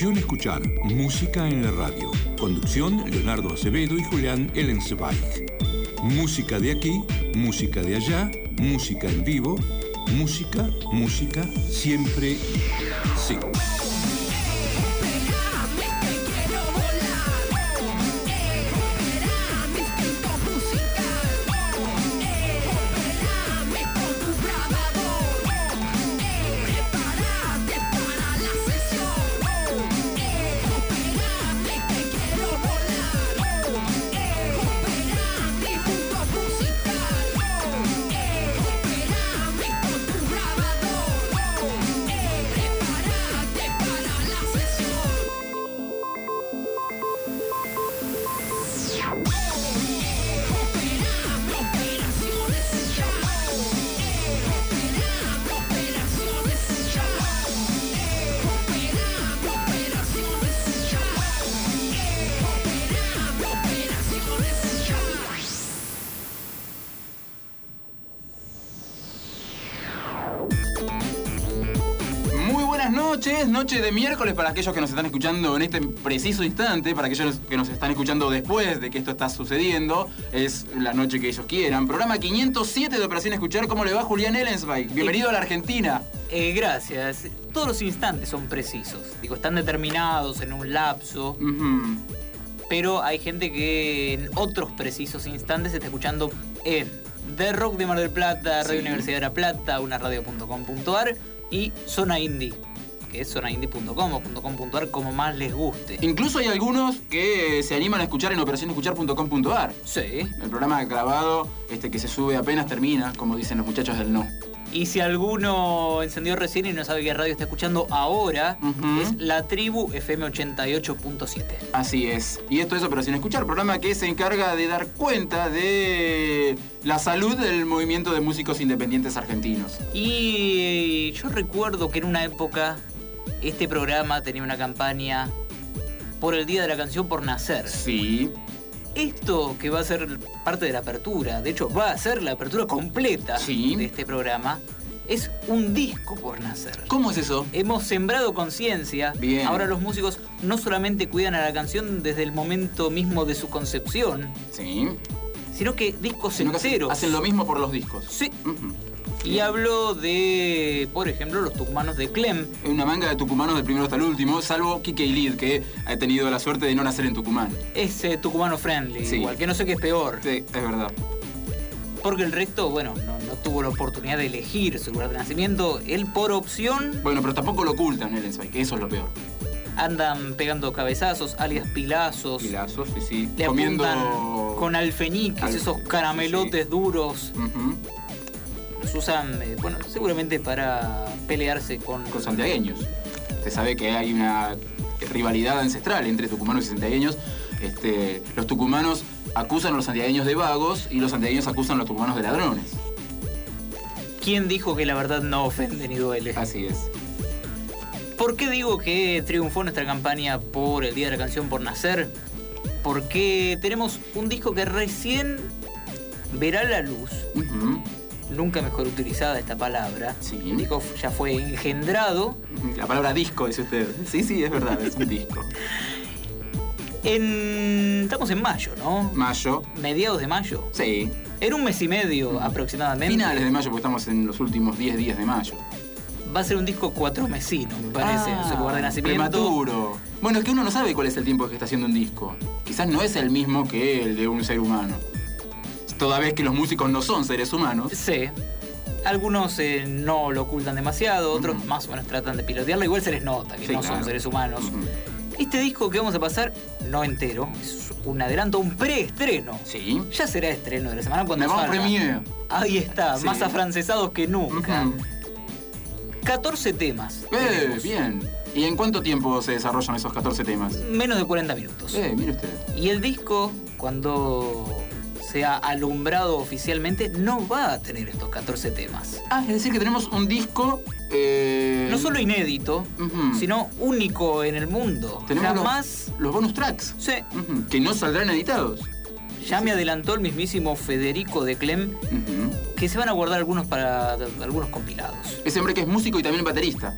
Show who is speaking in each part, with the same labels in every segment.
Speaker 1: Escuchar, música en la radio. Conducción, Leonardo Acevedo y Julián Ellensweig. Música de aquí, música de allá, música en vivo, música, música, siempre sí.
Speaker 2: Miércoles para aquellos que nos están escuchando en este preciso instante, para aquellos que nos están escuchando después de que esto está sucediendo, es la noche que ellos quieran. Programa 507 de Operación Escuchar, ¿cómo le va Julián Ellensweig? Bienvenido a la Argentina.
Speaker 3: Eh, gracias. Todos los instantes son precisos. Digo, están determinados en un lapso, pero hay gente que en otros precisos instantes está escuchando en The Rock de Mar del Plata, Radio
Speaker 2: Sí.
Speaker 3: Universidad de La Plata, unaradio.com.ar y Zona Indie, que es zonaindie.com o .com.ar como más les guste.
Speaker 2: Incluso hay algunos que se animan a escuchar en operacionescuchar.com.ar.
Speaker 3: Sí.
Speaker 2: El programa grabado, este que se sube apenas termina, como dicen los muchachos del no.
Speaker 3: Y si alguno encendió recién y no sabe qué radio está escuchando ahora, es La Tribu FM 88.7.
Speaker 2: Así es. Y esto es Operación Escuchar, programa que se encarga de dar cuenta de la salud del movimiento de músicos independientes argentinos.
Speaker 3: Y yo recuerdo que en una época este programa tenía una campaña por el Día de la Canción por Nacer.
Speaker 2: Sí.
Speaker 3: Esto que va a ser parte de la apertura, de hecho va a ser la apertura completa
Speaker 2: Sí.
Speaker 3: de este programa, es un disco por nacer.
Speaker 2: ¿Cómo es eso?
Speaker 3: Hemos sembrado conciencia.
Speaker 2: Bien.
Speaker 3: Ahora los músicos no solamente cuidan a la canción desde el momento mismo de su concepción,
Speaker 2: Sí.
Speaker 3: sino que discos
Speaker 2: Sino que hacen-
Speaker 3: enteros.
Speaker 2: hacen lo mismo por los discos.
Speaker 3: Sí.
Speaker 2: Ujú.
Speaker 3: Y hablo de, por ejemplo, los tucumanos de Clem,
Speaker 2: Una manga de tucumanos del primero hasta el último, salvo Kike Lid, que ha tenido la suerte de no nacer en Tucumán.
Speaker 3: es eh, tucumano friendly,
Speaker 2: Sí.
Speaker 3: igual que no sé qué es peor,
Speaker 2: Sí, es verdad.
Speaker 3: porque el resto, bueno, no, no tuvo la oportunidad de elegir su lugar de nacimiento. Él por opción
Speaker 2: Bueno, pero tampoco lo ocultan el que eso es lo peor.
Speaker 3: andan pegando cabezazos, alias pilazos,
Speaker 2: Pilazos, sí, sí.
Speaker 3: le
Speaker 2: Comiendo.
Speaker 3: con alfeñiques,
Speaker 2: Al-
Speaker 3: esos caramelotes
Speaker 2: sí.
Speaker 3: duros. Los usan, eh, bueno, seguramente para pelearse con...
Speaker 2: Con santiagueños. Se sabe que hay una rivalidad ancestral entre tucumanos y santiagueños. Este, los tucumanos acusan a los santiagueños de vagos y los santiagueños acusan a los tucumanos de ladrones.
Speaker 3: ¿Quién dijo que la verdad no ofende ni duele?
Speaker 2: Así es.
Speaker 3: ¿Por qué digo que triunfó nuestra campaña por el Día de la Canción por Nacer? Porque tenemos un disco que recién verá la luz. Nunca mejor utilizada esta palabra.
Speaker 2: Sí.
Speaker 3: El disco ya fue engendrado
Speaker 2: La palabra disco, dice usted. Sí, sí, es verdad, es un disco.
Speaker 3: en... Estamos en mayo, ¿no?
Speaker 2: Mayo.
Speaker 3: Mediados de mayo.
Speaker 2: Sí.
Speaker 3: En un mes y medio aproximadamente.
Speaker 2: Finales de mayo, porque estamos en los últimos 10 días de mayo.
Speaker 3: Va a ser un disco cuatro mesino, me parece, en su lugar de
Speaker 2: Ah,
Speaker 3: nacimiento.
Speaker 2: Prematuro. Bueno, es que uno no sabe cuál es el tiempo que está haciendo un disco. Quizás no es el mismo que el de un ser humano. Toda vez que los músicos no son seres humanos.
Speaker 3: Sí. Algunos eh, no lo ocultan demasiado, otros más o menos tratan de pilotearlo. Igual se les nota que
Speaker 2: Sí,
Speaker 3: no
Speaker 2: claro.
Speaker 3: son seres humanos. Este disco que vamos a pasar, no entero, es un adelanto, un preestreno.
Speaker 2: Sí.
Speaker 3: Ya será estreno de la semana cuando salga.
Speaker 2: premier.
Speaker 3: Ahí está,
Speaker 2: Sí.
Speaker 3: más afrancesados que nunca.
Speaker 2: Ujú.
Speaker 3: 14 temas.
Speaker 2: Eh, bien. ¿Y en cuánto tiempo se desarrollan esos 14 temas?
Speaker 3: Menos de 40 minutos.
Speaker 2: Eh, mire usted.
Speaker 3: Y el disco, cuando sea alumbrado oficialmente, no va a tener estos 14 temas.
Speaker 2: Ah, es decir que tenemos un disco. eh,
Speaker 3: No solo inédito, sino único en el mundo.
Speaker 2: Tenemos los-
Speaker 3: Jamás.
Speaker 2: los, bonus tracks.
Speaker 3: Sí,
Speaker 2: Que no saldrán editados.
Speaker 3: ya me adelantó el mismísimo Federico de Clem que se van a guardar algunos para algunos compilados.
Speaker 2: Ese hombre que es músico y también baterista.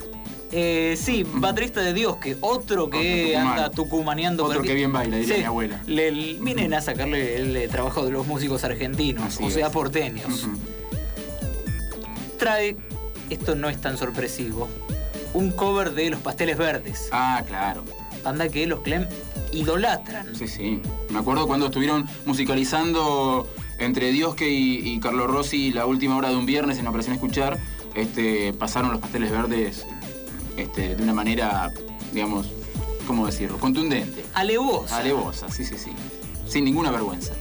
Speaker 3: Eh, sí, baterista de Dios, que otro que
Speaker 2: Otro
Speaker 3: anda tucumaneando.
Speaker 2: Otro
Speaker 3: cualquier-
Speaker 2: que bien baila, diría
Speaker 3: Sí,
Speaker 2: mi abuela.
Speaker 3: le- vienen a sacarle el trabajo de los músicos argentinos,
Speaker 2: Así
Speaker 3: o sea,
Speaker 2: es.
Speaker 3: porteños. Trae, esto no es tan sorpresivo, un cover de Los Pasteles Verdes.
Speaker 2: Ah, claro.
Speaker 3: Banda que los Clem idolatran.
Speaker 2: Sí, sí. Me acuerdo cuando estuvieron musicalizando entre Diosque y, y Carlos Rossi la última hora de un viernes en Operación Escuchar, este, pasaron los pasteles verdes este, de una manera, digamos, ¿cómo decirlo? Contundente.
Speaker 3: Alevosa.
Speaker 2: Alevosa, sí, sí, sí. Sin ninguna vergüenza.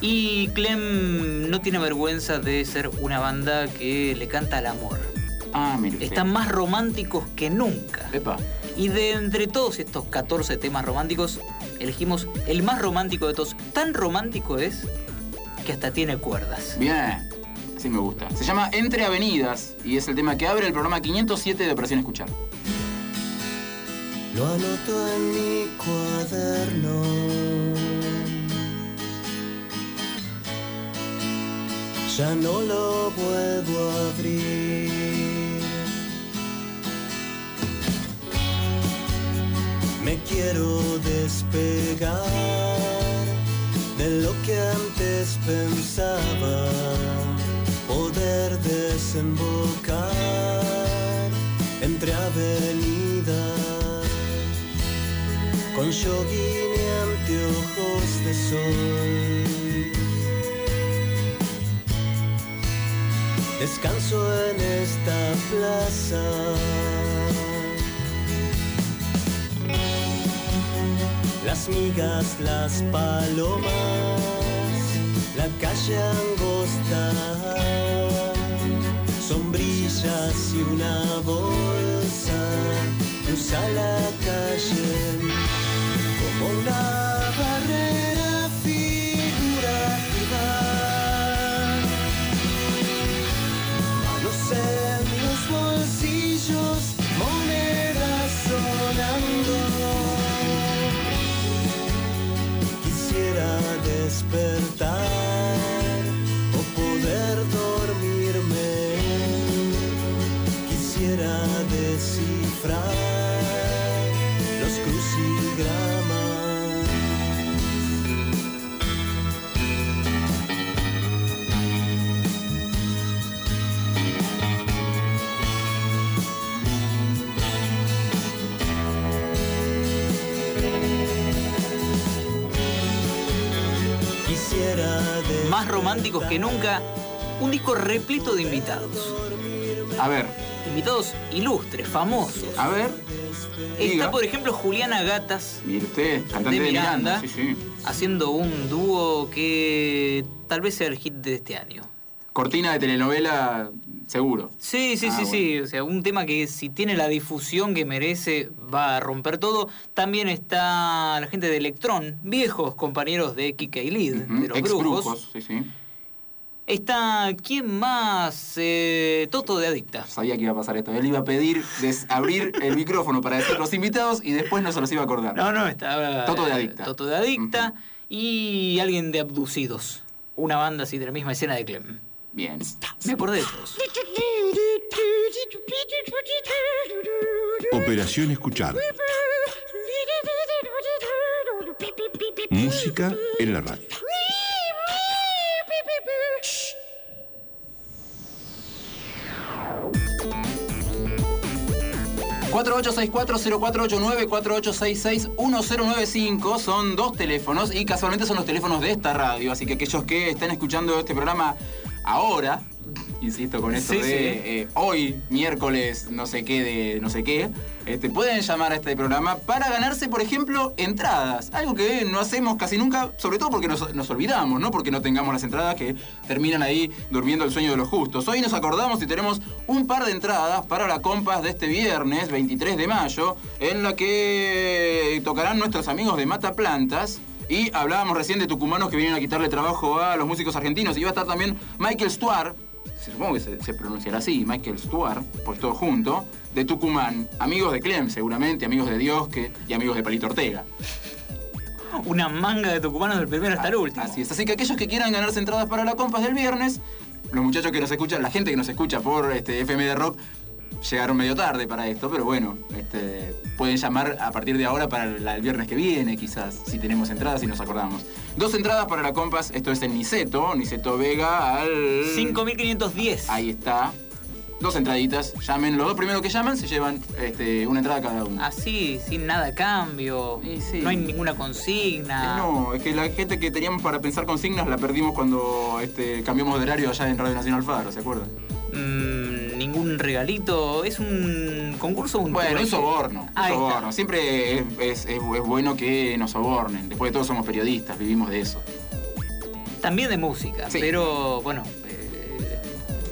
Speaker 3: Y Clem no tiene vergüenza de ser una banda que le canta al amor.
Speaker 2: Ah, mire usted.
Speaker 3: Están más románticos que nunca.
Speaker 2: Epa.
Speaker 3: Y de entre todos estos 14 temas románticos, elegimos el más romántico de todos. Tan romántico es que hasta tiene cuerdas.
Speaker 2: Bien. Así me gusta. Se llama Entre Avenidas y es el tema que abre el programa 507 de Operación Escuchar.
Speaker 4: Lo anoto en mi cuaderno. Ya no lo puedo abrir. Me quiero despegar de lo que antes pensaba. Poder desembocar entre avenidas con jogging y anteojos de sol. Descanso en esta plaza. Las migas, las palomas, la calle angosta, sombrillas y una bolsa, cruza la calle como una barrera
Speaker 3: románticos que nunca, un disco repleto de invitados.
Speaker 2: A ver,
Speaker 3: Invitados ilustres, famosos.
Speaker 2: a ver.
Speaker 3: Está, por ejemplo, Juliana Gatas
Speaker 2: Mire usted, cantante
Speaker 3: de
Speaker 2: de,
Speaker 3: Miranda,
Speaker 2: Sí, sí.
Speaker 3: haciendo un dúo que tal vez sea el hit de este año.
Speaker 2: Cortina de telenovela, seguro.
Speaker 3: Sí, sí,
Speaker 2: Ah,
Speaker 3: sí,
Speaker 2: bueno.
Speaker 3: sí. O sea, un tema que si tiene la difusión que merece va a romper todo. También está la gente de Electrón, viejos compañeros de Kika y Lid, de los
Speaker 2: ex
Speaker 3: brujos.
Speaker 2: brujos, sí, sí.
Speaker 3: Está, ¿quién más? Eh, Toto de Adicta.
Speaker 2: Sabía que iba a pasar esto. Él iba a pedir des- abrir el micrófono para decir los invitados y después no se los iba a acordar.
Speaker 3: No, no, está.
Speaker 2: Toto de Adicta.
Speaker 3: Toto de Adicta y alguien de Abducidos. Una banda así de la misma escena de Clem.
Speaker 2: Bien.
Speaker 3: Me acordé de todos.
Speaker 1: Operación Escuchar. Música en la radio.
Speaker 2: 4864-0489, 4866-1095 son dos teléfonos y casualmente son los teléfonos de esta radio. Así que aquellos que estén escuchando este programa ahora, insisto con esto
Speaker 3: Sí,
Speaker 2: de
Speaker 3: sí.
Speaker 2: eh, hoy, miércoles, no sé qué, de no sé qué, este, pueden llamar a este programa para ganarse, por ejemplo, entradas. Algo que no hacemos casi nunca, sobre todo porque nos, nos olvidamos, no porque no tengamos las entradas que terminan ahí durmiendo el sueño de los justos. Hoy nos acordamos y tenemos un par de entradas para la compas de este viernes, 23 de mayo, en la que tocarán nuestros amigos de Mata Plantas. Y hablábamos recién de tucumanos que vienen a quitarle trabajo a los músicos argentinos. Y va a estar también Michael Stuart, supongo que se, se pronunciará así, Michael Stuart, pues todo junto, de Tucumán. Amigos de Clem, seguramente, amigos de Dios que, y amigos de Palito Ortega.
Speaker 3: Una manga de tucumanos del primero hasta el último.
Speaker 2: Así es. Así que aquellos que quieran ganarse entradas para la compas del viernes, los muchachos que nos escuchan, la gente que nos escucha por este, FM de Rock, llegaron medio tarde para esto, pero bueno, este, pueden llamar a partir de ahora para la- el viernes que viene, quizás, si tenemos entradas y nos acordamos. Dos entradas para la Compass, esto es en Niceto, Niceto Vega al...
Speaker 3: 5510.
Speaker 2: Ahí está. Dos entraditas, llamen. Los dos primeros que llaman se llevan este, una entrada cada uno.
Speaker 3: Así, sin nada a cambio.
Speaker 2: Sí.
Speaker 3: No hay ninguna
Speaker 2: Eh,
Speaker 3: consigna.
Speaker 2: No, es que la gente que teníamos para pensar consignas la perdimos cuando este, cambiamos de horario allá en Radio Nacional Faro, ¿se acuerdan?
Speaker 3: Mm, ningún regalito. Es un concurso, un
Speaker 2: Bueno, un soborno. Un. Siempre es, es- es- es bueno que nos sobornen. Después de todo somos periodistas, vivimos de eso.
Speaker 3: También de música,
Speaker 2: Sí.
Speaker 3: pero bueno, eh,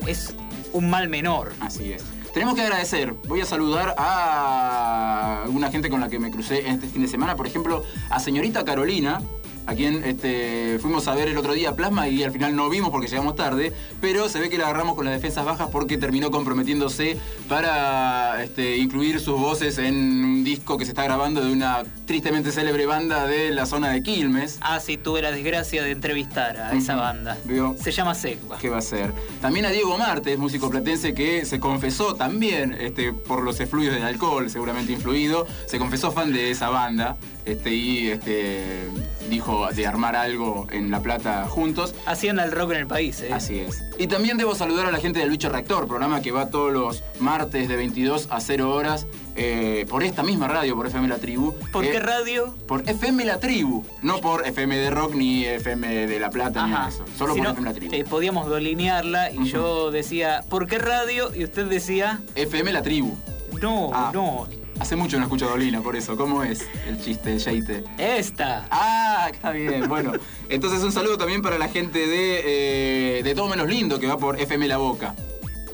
Speaker 3: es un mal menor.
Speaker 2: Así es. Tenemos que agradecer. Voy a saludar a alguna gente con la que me crucé este fin de semana. Por ejemplo, a señorita Carolina, a quien este, fuimos a ver el otro día Plasma y al final no vimos porque llegamos tarde, pero se ve que la agarramos con las defensas bajas porque terminó comprometiéndose para este, incluir sus voces en un disco que se está grabando de una tristemente célebre banda de la zona de Quilmes.
Speaker 3: Ah, sí, tuve la desgracia de entrevistar a esa banda.
Speaker 2: Vio.
Speaker 3: Se llama Secba.
Speaker 2: ¿Qué va a ser? También a Diego Martes, músico platense que se confesó también este, por los efluios del alcohol, seguramente influido, se confesó fan de esa banda este, y este, dijo de armar algo en La Plata juntos.
Speaker 3: Hacían al rock en el país, ¿eh?
Speaker 2: Así es. Y también debo saludar a la gente del Bicho Reactor, programa que va todos los martes de 22 a 0 horas eh, por esta misma radio, por FM La Tribu.
Speaker 3: ¿Por
Speaker 2: Eh,
Speaker 3: qué radio?
Speaker 2: Por FM La Tribu, no por FM de Rock ni FM de La Plata ni nada de eso. Solo
Speaker 3: Si
Speaker 2: por
Speaker 3: no,
Speaker 2: FM La Tribu.
Speaker 3: eh, podíamos delinearla y yo decía, ¿por qué radio? Y usted decía,
Speaker 2: FM La Tribu.
Speaker 3: no,
Speaker 2: Ah.
Speaker 3: no,
Speaker 2: Hace mucho no escucho a Dolina, por eso. ¿Cómo es el chiste, el sheite?
Speaker 3: esta.
Speaker 2: Ah, está bien. Bueno, entonces un saludo también para la gente de, eh, de Todo Menos Lindo, que va por FM La Boca.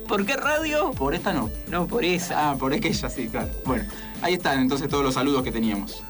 Speaker 3: ¿Por qué radio?
Speaker 2: Por esta no.
Speaker 3: No, por esa.
Speaker 2: Ah, por aquella sí, claro. Bueno, ahí están entonces todos los saludos que teníamos.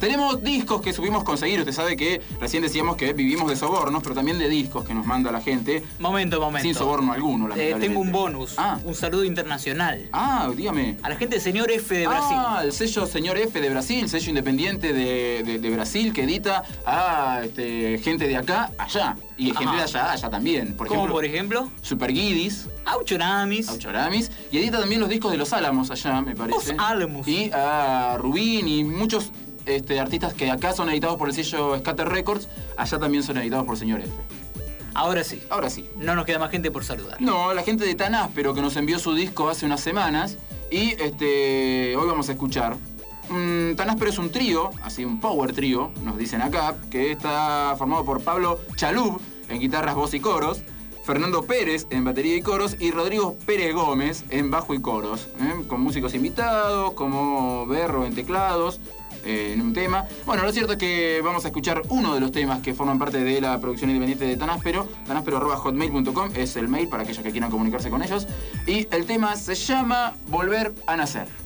Speaker 2: Tenemos discos que subimos conseguir. Usted sabe que recién decíamos que vivimos de sobornos, pero también de discos que nos manda la gente
Speaker 3: Momento, momento.
Speaker 2: sin soborno alguno.
Speaker 3: Eh, tengo un bonus,
Speaker 2: Ah,
Speaker 3: un saludo internacional.
Speaker 2: ah dígame.
Speaker 3: A la gente de Señor F de Brasil.
Speaker 2: Ah, el sello Señor F de Brasil, sello independiente de, de- de Brasil que edita a este, gente de acá, allá. Y gente de allá, allá también. Por
Speaker 3: Como
Speaker 2: ejemplo,
Speaker 3: por ejemplo,
Speaker 2: Super Guidis,
Speaker 3: Auchonamis.
Speaker 2: Auchoramis. Y edita también los discos de Los Álamos allá, me parece.
Speaker 3: Los Álamos.
Speaker 2: Y a Rubín y muchos este, artistas que acá son editados por el sello Scatter Records, allá también son editados por Señor F.
Speaker 3: Ahora sí.
Speaker 2: Ahora sí.
Speaker 3: No nos queda más gente por saludar.
Speaker 2: No, la gente de Tan Áspero que nos envió su disco hace unas semanas y este hoy vamos a escuchar. Mm, Tan Áspero es un trío, así un power trío, nos dicen acá, que está formado por Pablo Chalub en guitarras, voz y coros, Fernando Pérez en batería y coros y Rodrigo Pérez Gómez en bajo y coros, ¿eh? con músicos invitados como Berro en teclados. Eh, en un tema. Bueno, lo cierto es que vamos a escuchar uno de los temas que forman parte de la producción independiente de Tanáspero. Tanáspero.hotmail.com es el mail para aquellos que quieran comunicarse con ellos. Y el tema se llama Volver a Nacer.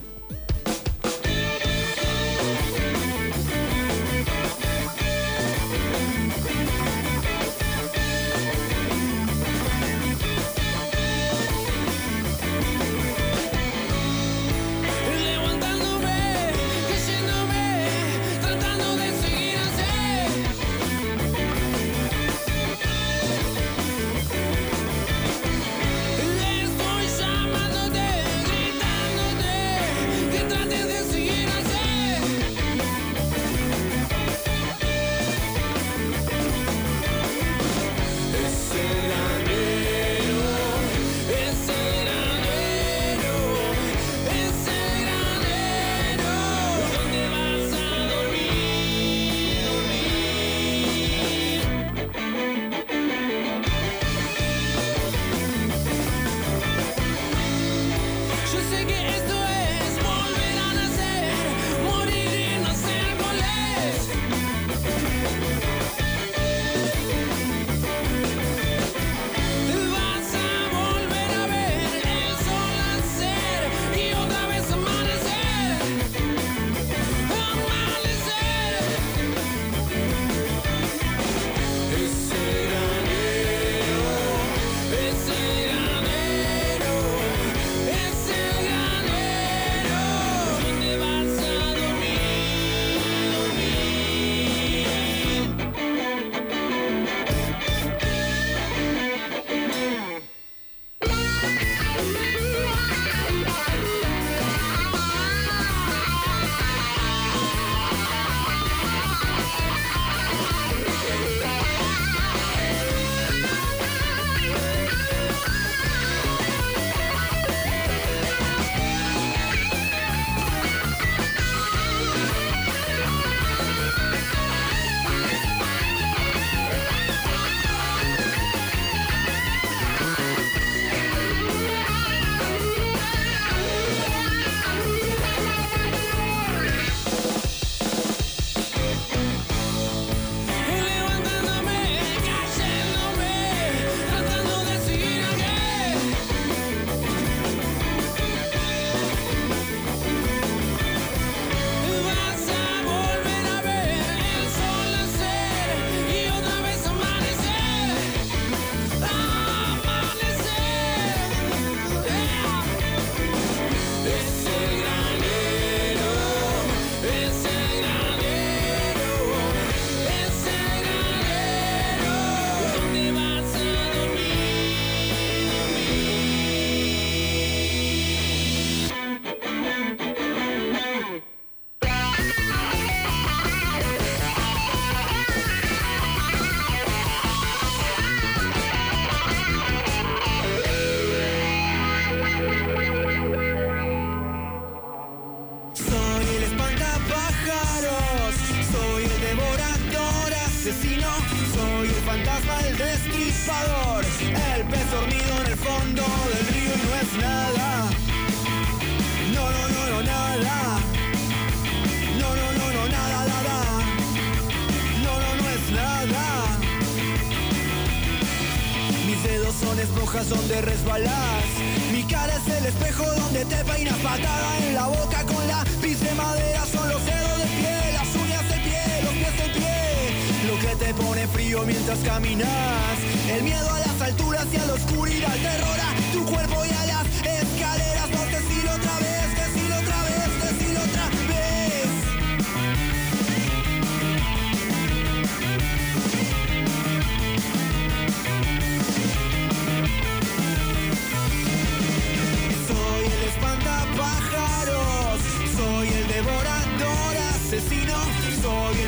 Speaker 5: Te peinas patada en la boca con lápiz de madera. Son los dedos del pie, las uñas del pie, los pies del pie. Lo que te pone frío mientras caminas. El miedo a las alturas y a la oscuridad. Terror a tu cuerpo y a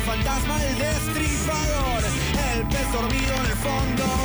Speaker 5: fantasma, el destripador, el pez dormido en el fondo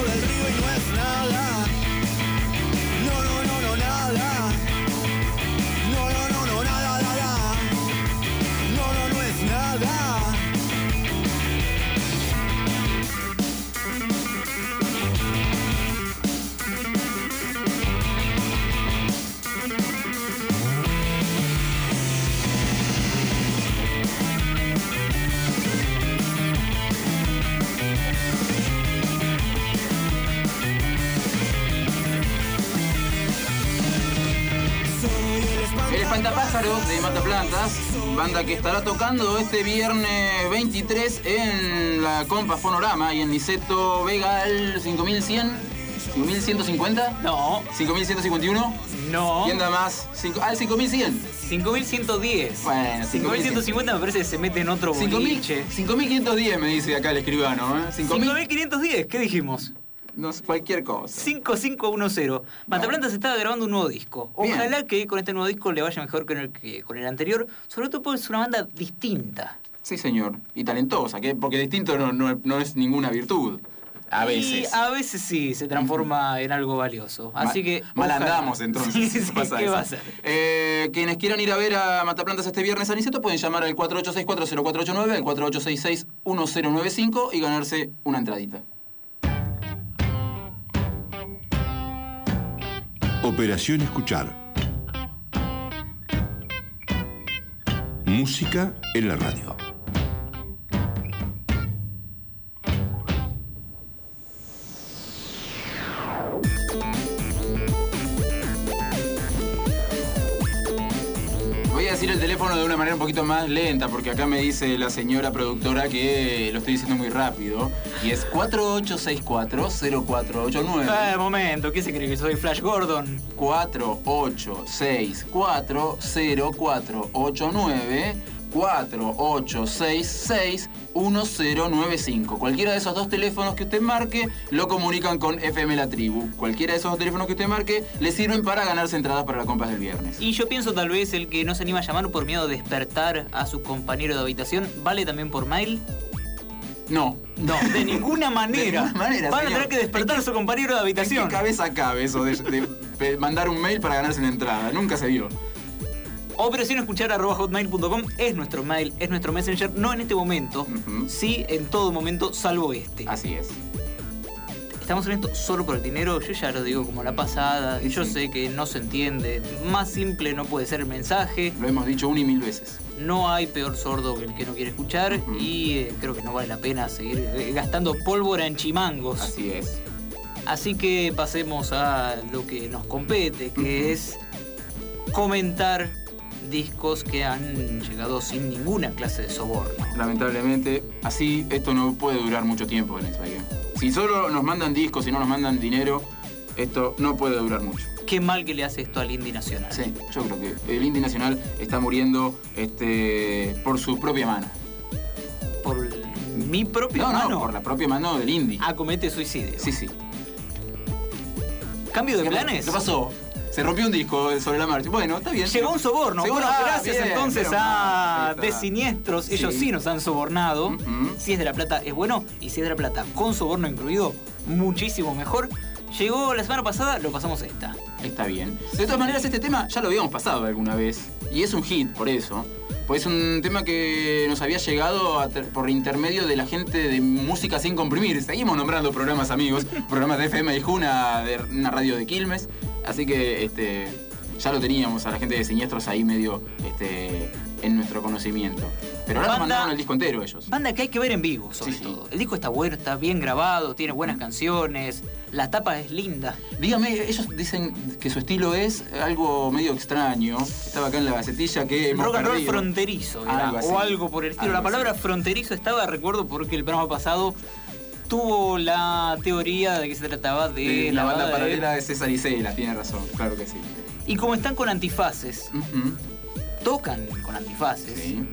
Speaker 5: Espantapájaros
Speaker 2: de Mataplantas, banda que estará tocando este viernes 23 en la Compa Fonorama y en Niceto Vega al 5100, 5150,
Speaker 3: No,
Speaker 2: 5151.
Speaker 3: no.
Speaker 2: ¿Quién da más? Cinco- ah, el 5100.
Speaker 3: 5110.
Speaker 2: Bueno,
Speaker 3: 5150 me parece que se mete en otro
Speaker 2: 5000
Speaker 3: boliche.
Speaker 2: 5510 me dice acá el escribano, ¿eh? 5000.
Speaker 3: 5510, ¿qué dijimos?
Speaker 2: No sé, cualquier cosa.
Speaker 3: 5510. Mataplantas estaba grabando un nuevo disco.
Speaker 2: Bien.
Speaker 3: Ojalá que con este nuevo disco le vaya mejor que con el, que con el anterior. Sobre todo porque es una banda distinta.
Speaker 2: Sí, señor. Y talentosa, que porque distinto no, no- no es ninguna virtud. A veces.
Speaker 3: Y a veces sí se transforma en algo valioso. Así que.
Speaker 2: Mal andamos entonces.
Speaker 3: Sí,
Speaker 2: si
Speaker 3: sí,
Speaker 2: pasa
Speaker 3: ¿Qué
Speaker 2: eso.
Speaker 3: va a ser?
Speaker 2: Eh, quienes quieran ir a ver a Mataplantas este viernes a Niceto pueden llamar al 48640489, al 48661095 y ganarse una entradita.
Speaker 1: Operación Escuchar. Música en la radio.
Speaker 2: Manera un poquito más lenta porque acá me dice la señora productora que lo estoy diciendo muy rápido. Y es 48640489.
Speaker 3: Eh, momento, ¿qué se cree que soy Flash Gordon?
Speaker 2: 48640489 48661095. Cualquiera de esos dos teléfonos que usted marque lo comunican con FM La Tribu. Cualquiera de esos dos teléfonos que usted marque le sirven para ganarse entradas para la compras del viernes.
Speaker 3: Y yo pienso tal vez el que no se anima a llamar por miedo de despertar a su compañero de habitación, ¿vale también por mail?
Speaker 2: No.
Speaker 3: No, de ninguna manera. Van a
Speaker 2: señor.
Speaker 3: tener que despertar a su compañero de
Speaker 2: ¿En
Speaker 3: habitación.
Speaker 2: qué cabeza cabe eso de, mandar un mail para ganarse una entrada? Nunca se dio.
Speaker 3: Operacionescuchar.hotmail.com es nuestro mail, es nuestro messenger, no en este momento, sí en todo momento, salvo este.
Speaker 2: Así es.
Speaker 3: Estamos en esto solo por el dinero, yo ya lo digo como la pasada,
Speaker 2: Sí,
Speaker 3: yo
Speaker 2: sí.
Speaker 3: sé que no se entiende, más simple no puede ser el mensaje,
Speaker 2: Lo hemos dicho una y mil veces.
Speaker 3: no hay peor sordo que el que no quiere escuchar y eh, creo que no vale la pena seguir eh, gastando pólvora en chimangos.
Speaker 2: Así es.
Speaker 3: Así que pasemos a lo que nos compete, que es comentar discos que han llegado sin ninguna clase de soborno.
Speaker 2: Lamentablemente, así esto no puede durar mucho tiempo en X-Bike. Si solo nos mandan discos y no nos mandan dinero, esto no puede durar mucho.
Speaker 3: Qué mal que le hace esto al indie nacional.
Speaker 2: Sí, yo creo que el indie nacional está muriendo este, por su propia mano.
Speaker 3: Por mi propia
Speaker 2: No,
Speaker 3: mano
Speaker 2: no, por la propia mano del indie.
Speaker 3: acomete suicidio.
Speaker 2: Sí, sí.
Speaker 3: ¿Cambio de
Speaker 2: ¿Qué,
Speaker 3: planes?
Speaker 2: ¿Qué pasó? Se rompió un disco sobre la marcha. Bueno, está bien.
Speaker 3: Llegó un soborno. Bueno,
Speaker 2: Ah,
Speaker 3: gracias
Speaker 2: bien,
Speaker 3: entonces a De. Siniestros. Ellos
Speaker 2: Sí.
Speaker 3: sí nos han sobornado.
Speaker 2: Ujú.
Speaker 3: Si es de la plata es bueno. Y si es de la plata con soborno incluido, muchísimo mejor. Llegó la semana pasada, lo pasamos esta.
Speaker 2: Está bien. De todas maneras, este tema ya lo habíamos pasado alguna vez. Y es un hit, por eso. Pues es un tema que nos había llegado por intermedio de la gente de Música Sin Comprimir. Seguimos nombrando programas amigos, programas de FM y Juna, de una radio de Quilmes. Así que este, ya lo teníamos a la gente de Siniestros ahí medio este, en nuestro conocimiento. Pero ahora nos
Speaker 3: Banda-
Speaker 2: mandaron el disco entero ellos.
Speaker 3: Banda que hay que ver en vivo, sobre
Speaker 2: Sí, sí.
Speaker 3: todo. El disco está bueno, está bien grabado, tiene buenas canciones, la tapa es linda.
Speaker 2: Dígame, ellos dicen que su estilo es algo medio extraño. Estaba acá en la gacetilla que hemos
Speaker 3: Rock and roll
Speaker 2: perdido.
Speaker 3: fronterizo,
Speaker 2: Algo así.
Speaker 3: o algo por el estilo.
Speaker 2: Algo
Speaker 3: la palabra
Speaker 2: así.
Speaker 3: fronterizo estaba, recuerdo, porque el programa pasado tuvo la teoría de que se trataba de,
Speaker 2: De la banda
Speaker 3: de-
Speaker 2: paralela de César y Cela, tiene razón, claro que sí.
Speaker 3: Y como están con antifaces, tocan con antifaces,
Speaker 2: sí.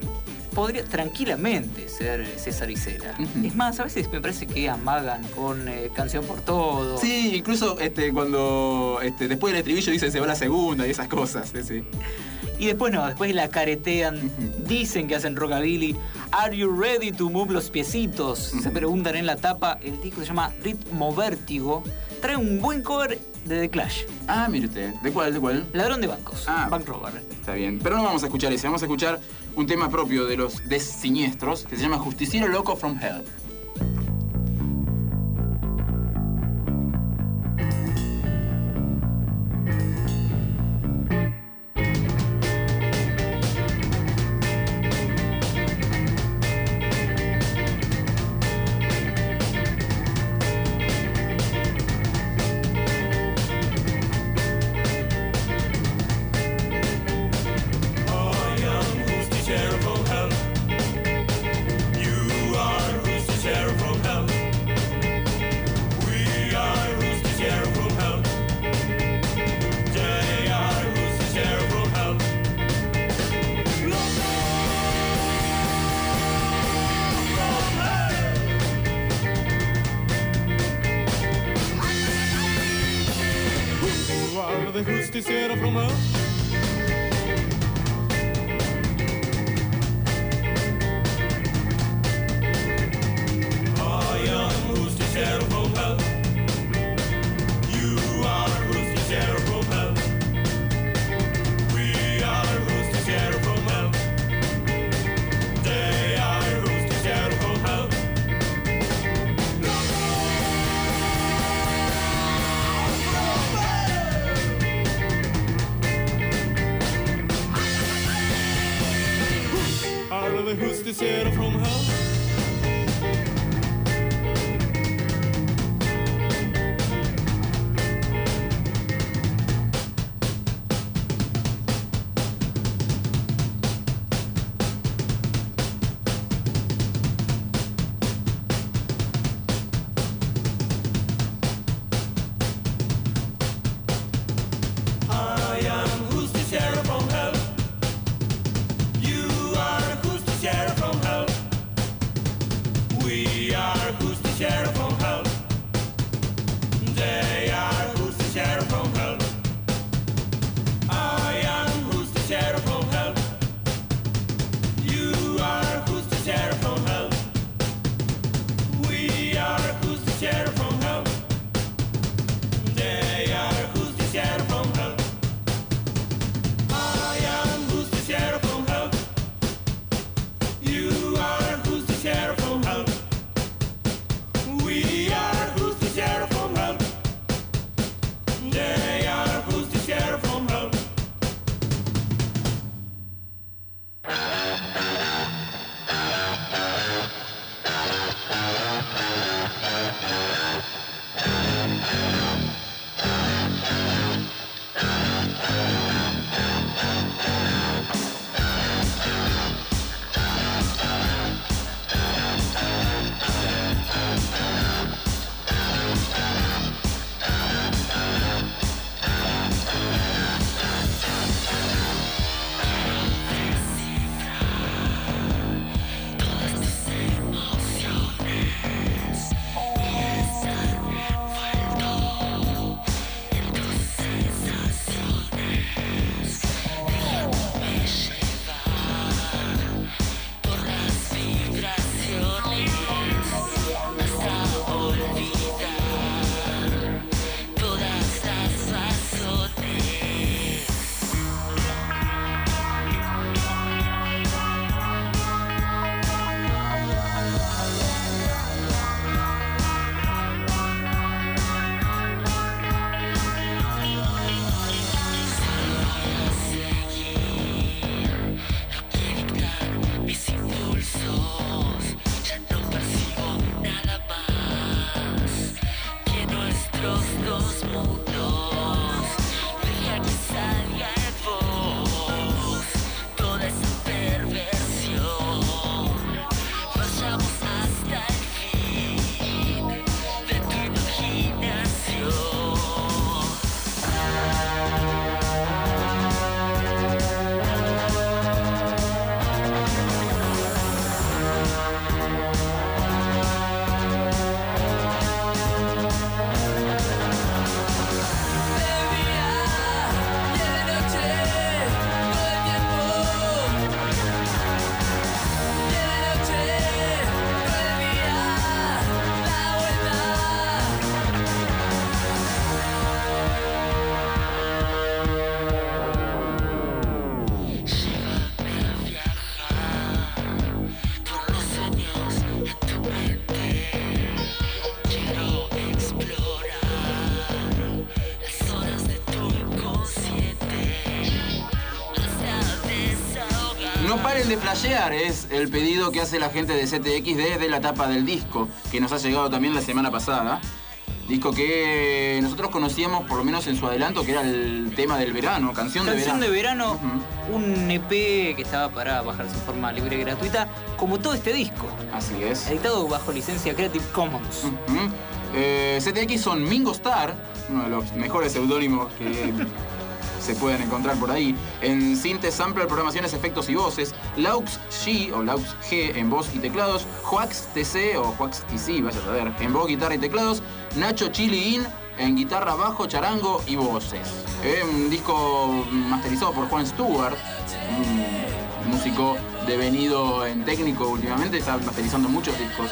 Speaker 3: podría tranquilamente ser César y Cela.
Speaker 2: Ujú.
Speaker 3: Es más, a veces me parece que amagan con eh, Canción por Todo.
Speaker 2: Sí, incluso este, cuando este, después del estribillo dicen se va la segunda y esas cosas. sí.
Speaker 3: Y después no, después la caretean, dicen que hacen rockabilly. Are you ready to move los piecitos? Se preguntan en la tapa. El disco se llama Ritmo Vértigo. Trae un buen cover de The Clash.
Speaker 2: Ah, mire usted. ¿De cuál? ¿De cuál?
Speaker 3: Ladrón de bancos.
Speaker 2: Ah.
Speaker 3: Bank Robber.
Speaker 2: Está bien. Pero no vamos a escuchar ese. Vamos a escuchar un tema propio de los desiniestros que se llama Justiciero Loco
Speaker 6: from Hell.
Speaker 2: De es el pedido que hace la gente de CTX desde la tapa del disco, que nos ha llegado también la semana pasada. Disco que nosotros conocíamos, por lo menos en su adelanto, que era el tema del verano, canción,
Speaker 3: Canción
Speaker 2: de
Speaker 3: de
Speaker 2: verano.
Speaker 3: verano, un EP que estaba para bajarse en forma libre y gratuita, como todo este disco,
Speaker 2: Así es.
Speaker 3: editado bajo licencia Creative Commons.
Speaker 2: Ujú. Eh, CTX son Mingo Star, uno de los mejores seudónimos que se pueden encontrar por ahí. En Synth Sampler, programaciones, efectos y voces. Laux G o Laux G en voz y teclados. Juax TC o Juax TC, vaya a saber, en voz, guitarra y teclados. Nacho Chili In en guitarra, bajo, charango y voces. Eh, un disco masterizado por Juan Stewart, músico devenido en técnico últimamente, está masterizando muchos discos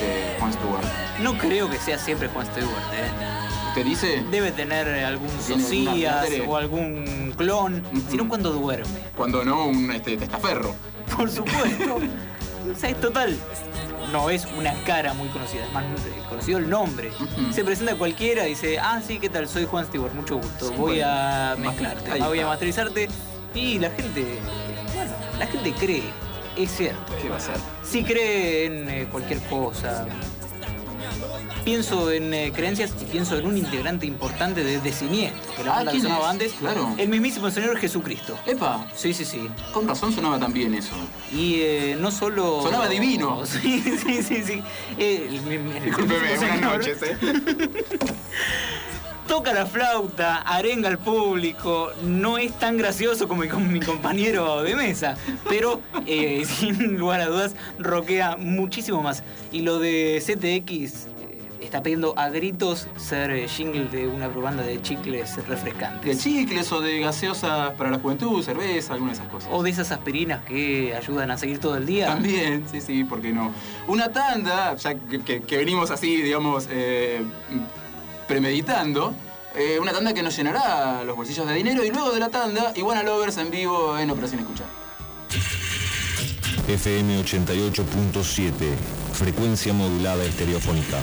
Speaker 2: de Juan Stewart.
Speaker 3: No creo que sea siempre Juan Stewart, ¿eh?
Speaker 2: ¿Te dice?
Speaker 3: Debe tener algún
Speaker 2: Tiene alguna
Speaker 3: Socias o algún clon, sino cuando duerme.
Speaker 2: Cuando no, un este, testaferro.
Speaker 3: Por supuesto. o sea, es total. No es una cara muy conocida, es más eh, conocido el nombre. Se presenta cualquiera y dice, ah, sí, ¿qué tal? Soy Juan Stewart, mucho gusto.
Speaker 2: Sí,
Speaker 3: voy
Speaker 2: bueno.
Speaker 3: a mezclarte, voy a masterizarte. Y la gente, bueno, la gente cree, es cierto.
Speaker 2: ¿Qué va a ser?
Speaker 3: Sí cree en eh, cualquier cosa. Pienso en eh, creencias y pienso en un integrante importante de, de Siniestro, que la
Speaker 2: Ah,
Speaker 3: banda que
Speaker 2: ¿quién
Speaker 3: sonaba
Speaker 2: es?
Speaker 3: antes.
Speaker 2: Claro.
Speaker 3: El mismísimo Señor Jesucristo.
Speaker 2: ¡Epa!
Speaker 3: Sí, sí, sí.
Speaker 2: Con razón sonaba tan bien eso.
Speaker 3: Y eh, no solo.
Speaker 2: Sonaba divino.
Speaker 3: Sí, sí, sí, sí. Eh, el el
Speaker 2: Discúlpeme, buenas
Speaker 3: señor
Speaker 2: noches, ¿eh?
Speaker 3: Toca la flauta, arenga al público. No es tan gracioso como mi, como mi compañero de mesa, pero eh, sin lugar a dudas, roquea muchísimo más. Y lo de CTX. eh, Está pidiendo a gritos ser eh, jingle de una banda de chicles
Speaker 2: De
Speaker 3: refrescantes.
Speaker 2: chicles o de gaseosas para la juventud, cerveza, alguna de esas cosas.
Speaker 3: O de esas aspirinas que ayudan a seguir todo el día.
Speaker 2: También, sí, sí, ¿por qué no? Una tanda, ya que, que- que venimos así, digamos, premeditando. eh, una tanda que nos llenará los bolsillos de dinero y luego de la tanda, Iguana Lovers en vivo en Operación Escuchar.
Speaker 7: FM 88.7, frecuencia modulada estereofónica.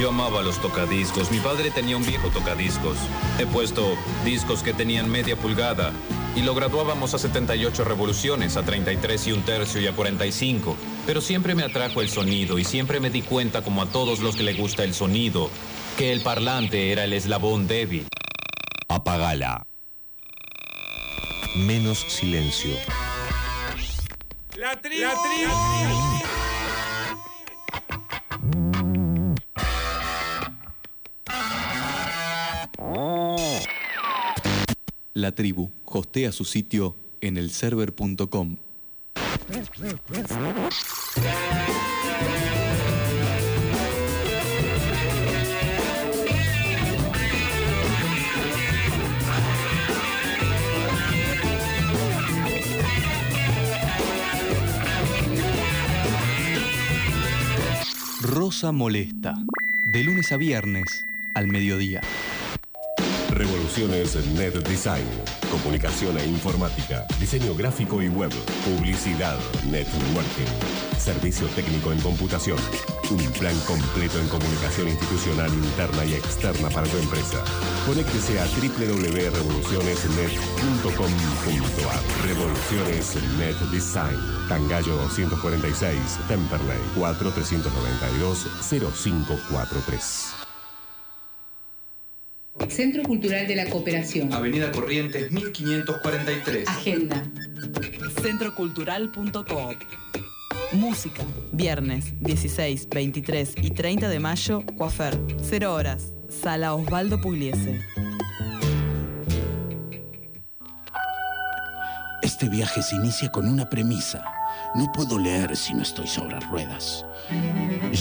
Speaker 8: Yo amaba los tocadiscos. Mi padre tenía un viejo tocadiscos. He puesto discos que tenían media pulgada y lo graduábamos a 78 revoluciones, a 33 y un tercio y a 45. Pero siempre me atrajo el sonido y siempre me di cuenta, como a todos los que le gusta el sonido, que el parlante era el eslabón débil.
Speaker 7: Apagala. Menos silencio.
Speaker 6: La tribu.
Speaker 9: La tribu hostea su sitio en el server.com. Rosa Molesta. De lunes a viernes al mediodía.
Speaker 10: Revoluciones Net Design, comunicación e informática, diseño gráfico y web, publicidad, networking, servicio técnico en computación, un plan completo en comunicación institucional interna y externa para tu empresa. Conéctese a www.revolucionesnet.com.ar Revoluciones Net Design, Cangallo 246, Temperley 4392 0543.
Speaker 11: Centro Cultural de la Cooperación.
Speaker 12: Avenida Corrientes 1543.
Speaker 11: Agenda.
Speaker 13: Centrocultural.coop. Música. Viernes 16, 23 y 30 de mayo, Coafer. 0 horas. Sala Osvaldo Pugliese.
Speaker 14: Este viaje se inicia con una premisa. No puedo leer si no estoy sobre ruedas.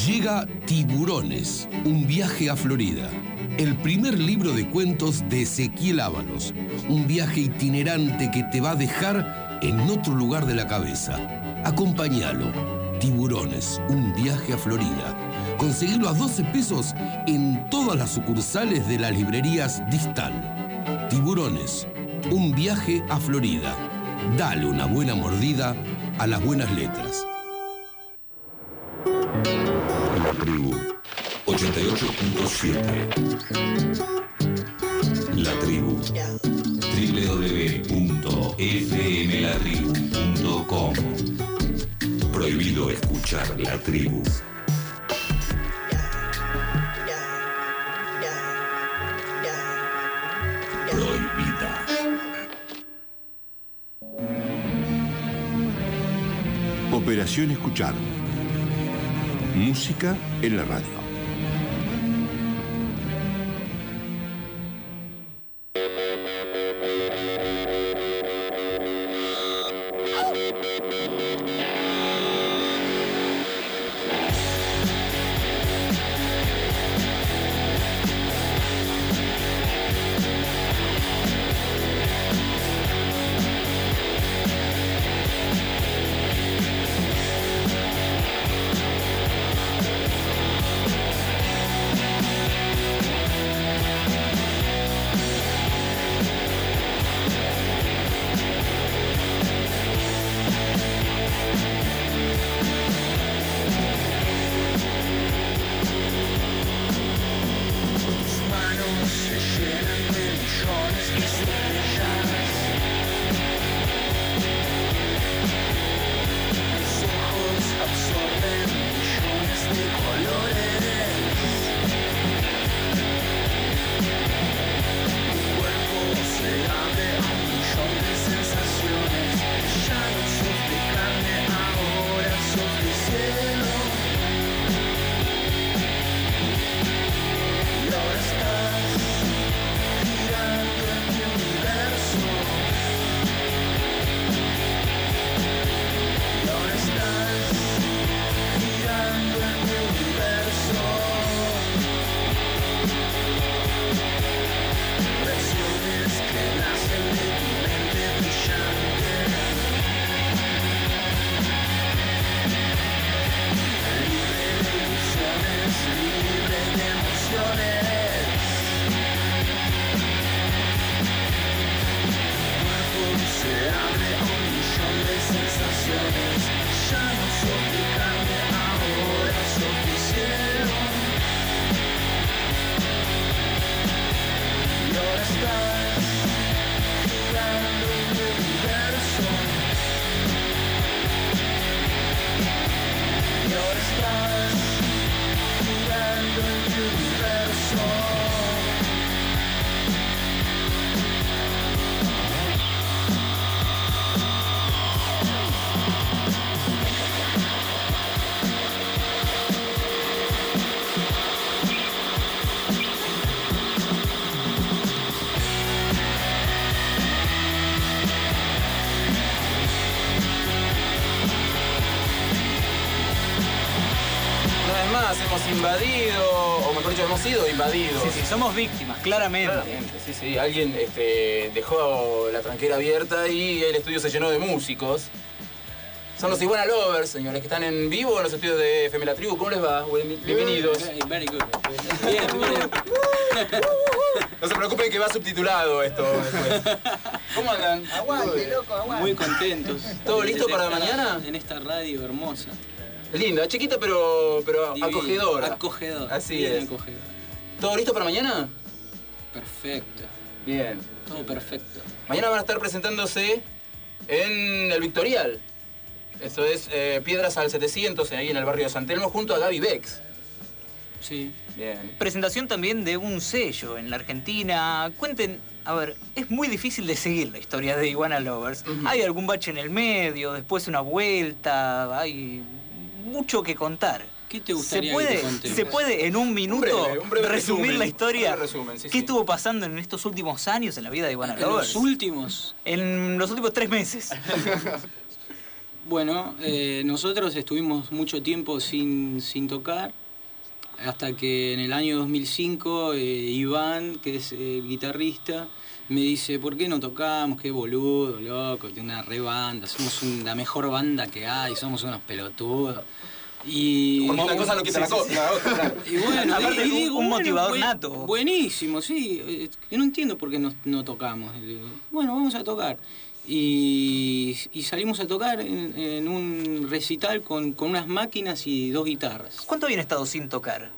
Speaker 15: Llega Tiburones, un viaje a Florida. El primer libro de cuentos de Ezequiel Ábalos. Un viaje itinerante que te va a dejar en otro lugar de la cabeza. Acompáñalo. Tiburones, un viaje a Florida. Conseguilo a 12 pesos en todas las sucursales de las librerías Distal. Tiburones, un viaje a Florida. Dale una buena mordida a las buenas letras.
Speaker 7: 88.7.
Speaker 10: La tribu.
Speaker 7: www.fmlatribu.com Prohibido escuchar la tribu. Prohibida.
Speaker 16: Operación Escuchar. Música en la radio.
Speaker 2: Hemos sido invadidos.
Speaker 3: Sí, sí, somos víctimas, claramente.
Speaker 2: Claramente, sí, sí. Alguien este, dejó la tranquera abierta y el estudio se llenó de músicos. Son los Iguana Lovers, señores, que están en vivo en los estudios de FM La Tribu. ¿Cómo les va? Bienvenidos.
Speaker 17: Very good. Bien, bien.
Speaker 2: No se preocupen que va subtitulado esto después. ¿Cómo andan?
Speaker 17: Aguante, loco, aguante. Muy contentos.
Speaker 2: ¿Todo listo para mañana?
Speaker 17: En esta radio hermosa.
Speaker 2: Linda, chiquita pero, pero acogedora.
Speaker 17: Acogedora.
Speaker 2: Así
Speaker 17: bien
Speaker 2: es.
Speaker 17: acogedora.
Speaker 2: ¿Todo listo para mañana?
Speaker 17: Perfecto.
Speaker 2: Bien.
Speaker 17: Todo perfecto.
Speaker 2: Mañana van a estar presentándose en el Victorial. Eso es eh, Piedras al 700, ahí en el barrio de San Telmo, junto a Gaby Bex.
Speaker 17: Sí.
Speaker 2: Bien.
Speaker 3: Presentación también de un sello en la Argentina. Cuenten, a ver, es muy difícil de seguir la historia de Iguana Lovers. Hay algún bache en el medio, después una vuelta, hay mucho que contar.
Speaker 17: ¿Qué te
Speaker 3: ¿Se
Speaker 17: gustaría que
Speaker 3: puede,
Speaker 17: te?
Speaker 3: ¿Se puede en un minuto
Speaker 2: breve, un breve
Speaker 3: resumir
Speaker 2: resumen,
Speaker 3: la historia?
Speaker 2: breve resumen, sí,
Speaker 3: ¿Qué
Speaker 2: sí.
Speaker 3: estuvo pasando en estos últimos años en la vida de Iguana
Speaker 17: En
Speaker 3: Lovers?
Speaker 17: los últimos.
Speaker 3: En los últimos tres meses.
Speaker 17: Bueno, eh, nosotros estuvimos mucho tiempo sin, sin tocar, hasta que en el año 2005 eh, Iván, que es el guitarrista, me dice, ¿por qué no tocamos? Qué boludo, loco, tiene una re banda, somos un- la mejor banda que hay, somos unos pelotudos. Y,
Speaker 2: Porque una cosa no quita la.
Speaker 17: Y bueno,
Speaker 3: Aparte,
Speaker 17: y
Speaker 3: un-
Speaker 17: digo,
Speaker 3: un
Speaker 17: bueno,
Speaker 3: motivador
Speaker 17: buen-
Speaker 3: nato.
Speaker 17: Buenísimo, sí. Yo no entiendo por qué no, no tocamos. Y digo, bueno, vamos a tocar. Y, y salimos a tocar en, en un recital con, con unas máquinas y dos guitarras.
Speaker 3: ¿Cuánto habían estado sin tocar?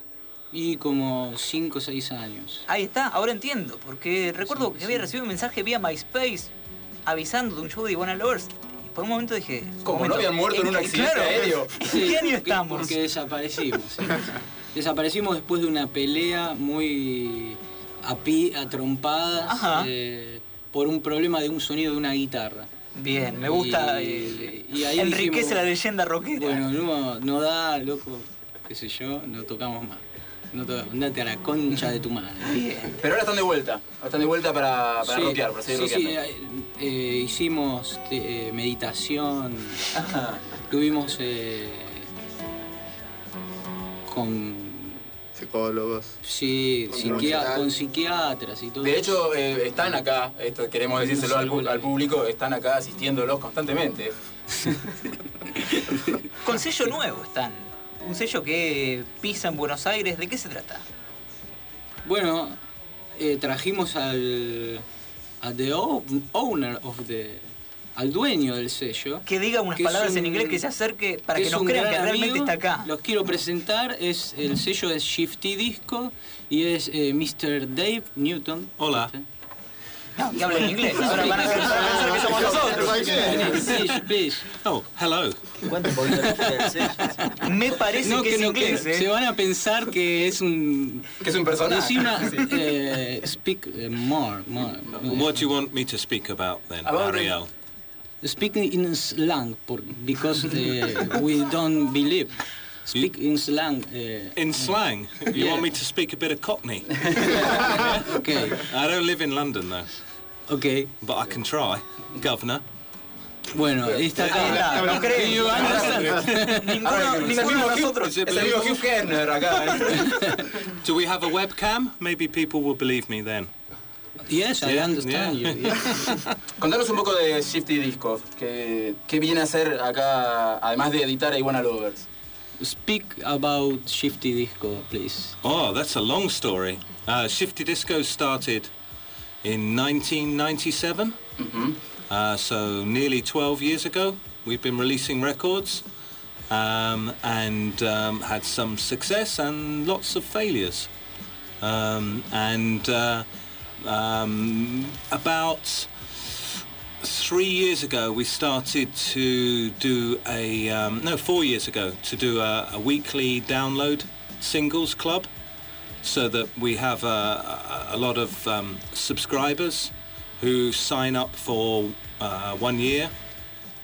Speaker 17: Y como 5 o 6 años.
Speaker 3: Ahí está, ahora entiendo, porque recuerdo que había recibido un mensaje vía MySpace avisando de un show de Iguana Lovers. Y por un momento dije.
Speaker 2: Como
Speaker 3: momento,
Speaker 2: no habían muerto en un accidente
Speaker 3: claro,
Speaker 2: aéreo.
Speaker 3: ¿En
Speaker 17: Sí,
Speaker 3: qué año
Speaker 17: porque-
Speaker 3: estamos?
Speaker 17: Porque desaparecimos. sí. desaparecimos después de una pelea muy a, pi- a trompadas
Speaker 3: Ajá.
Speaker 17: eh, por un problema de un sonido de una guitarra.
Speaker 3: Bien, me gusta.
Speaker 17: Y-
Speaker 3: eh,
Speaker 17: y ahí
Speaker 3: enriquece
Speaker 17: dijimos,
Speaker 3: la leyenda rockera.
Speaker 17: Bueno, no, no da, loco, qué sé yo, no tocamos más. No to- andate a la concha de tu madre.
Speaker 2: Pero ahora están de vuelta. Ahora están de vuelta para, para
Speaker 17: Sí,
Speaker 2: rockear, para seguir
Speaker 17: sí, sí, eh, eh, hicimos eh, meditación, tuvimos eh, con
Speaker 18: Psicólogos.
Speaker 17: sí,
Speaker 18: Con
Speaker 17: psiquia-
Speaker 18: emocional.
Speaker 17: con psiquiatras y todo.
Speaker 2: De hecho, eh, están acá, esto queremos decírselo al, al público, están acá asistiéndolos constantemente.
Speaker 3: Con sello nuevo están. Un sello que pisa en Buenos Aires. ¿De qué se trata?
Speaker 17: Bueno, eh, trajimos al a the owner of the al dueño del sello.
Speaker 3: Que diga unas
Speaker 17: que
Speaker 3: palabras en inglés que se acerque para que, nos crean que realmente
Speaker 17: amigo.
Speaker 3: está acá.
Speaker 17: Los quiero presentar, es el sello es Shifty Disco y es eh, Mr. Dave Newton.
Speaker 8: Hola.
Speaker 3: No, que habla en inglés. Ahora van a pensar que somos nosotros.
Speaker 17: Please, please.
Speaker 8: Oh, hello.
Speaker 3: Me parece
Speaker 17: No,
Speaker 3: que, es
Speaker 17: no,
Speaker 3: inglés,
Speaker 17: que
Speaker 3: ¿eh?
Speaker 17: se van a pensar que es un
Speaker 2: Que es un personaje.
Speaker 17: Una-
Speaker 2: Sí.
Speaker 17: eh, speak eh, more, more.
Speaker 8: What do you want me to speak about then,
Speaker 17: About
Speaker 8: Ariel?
Speaker 17: Speak in slang por, because eh, we don't believe. Speak in slang. eh.
Speaker 8: In slang? You
Speaker 17: Yeah.
Speaker 8: want me to speak a bit of Cockney?
Speaker 17: okay.
Speaker 8: I don't live in London though.
Speaker 17: Okay.
Speaker 8: But I can try, Governor.
Speaker 17: Bueno,
Speaker 2: está, no creen.
Speaker 17: You understand?
Speaker 2: Ninguno, ninguno de nosotros.
Speaker 8: Is it
Speaker 2: Es el amigo
Speaker 8: believable?
Speaker 2: Hugh Hefner acá.
Speaker 8: Do we have a webcam? Maybe people will believe me then.
Speaker 17: Yes, I
Speaker 8: Yeah,
Speaker 17: understand
Speaker 8: yeah.
Speaker 17: you.
Speaker 2: Contanos un poco de Shifty Discos. ¿Qué, ¿Qué viene a hacer acá, además de editar a Iguana Lovers?
Speaker 17: Speak about Shifty Disco, please.
Speaker 8: Oh, that's a long story. Uh, Shifty Disco started in 1997, uh, so nearly 12 years ago. We've been releasing records um, and um, had some success and lots of failures. Um, and uh, um, about three years ago, we started to do a um, no, four years ago to do a, a weekly download singles club, so that we have a, a, lot of um, subscribers who sign up for uh, one year,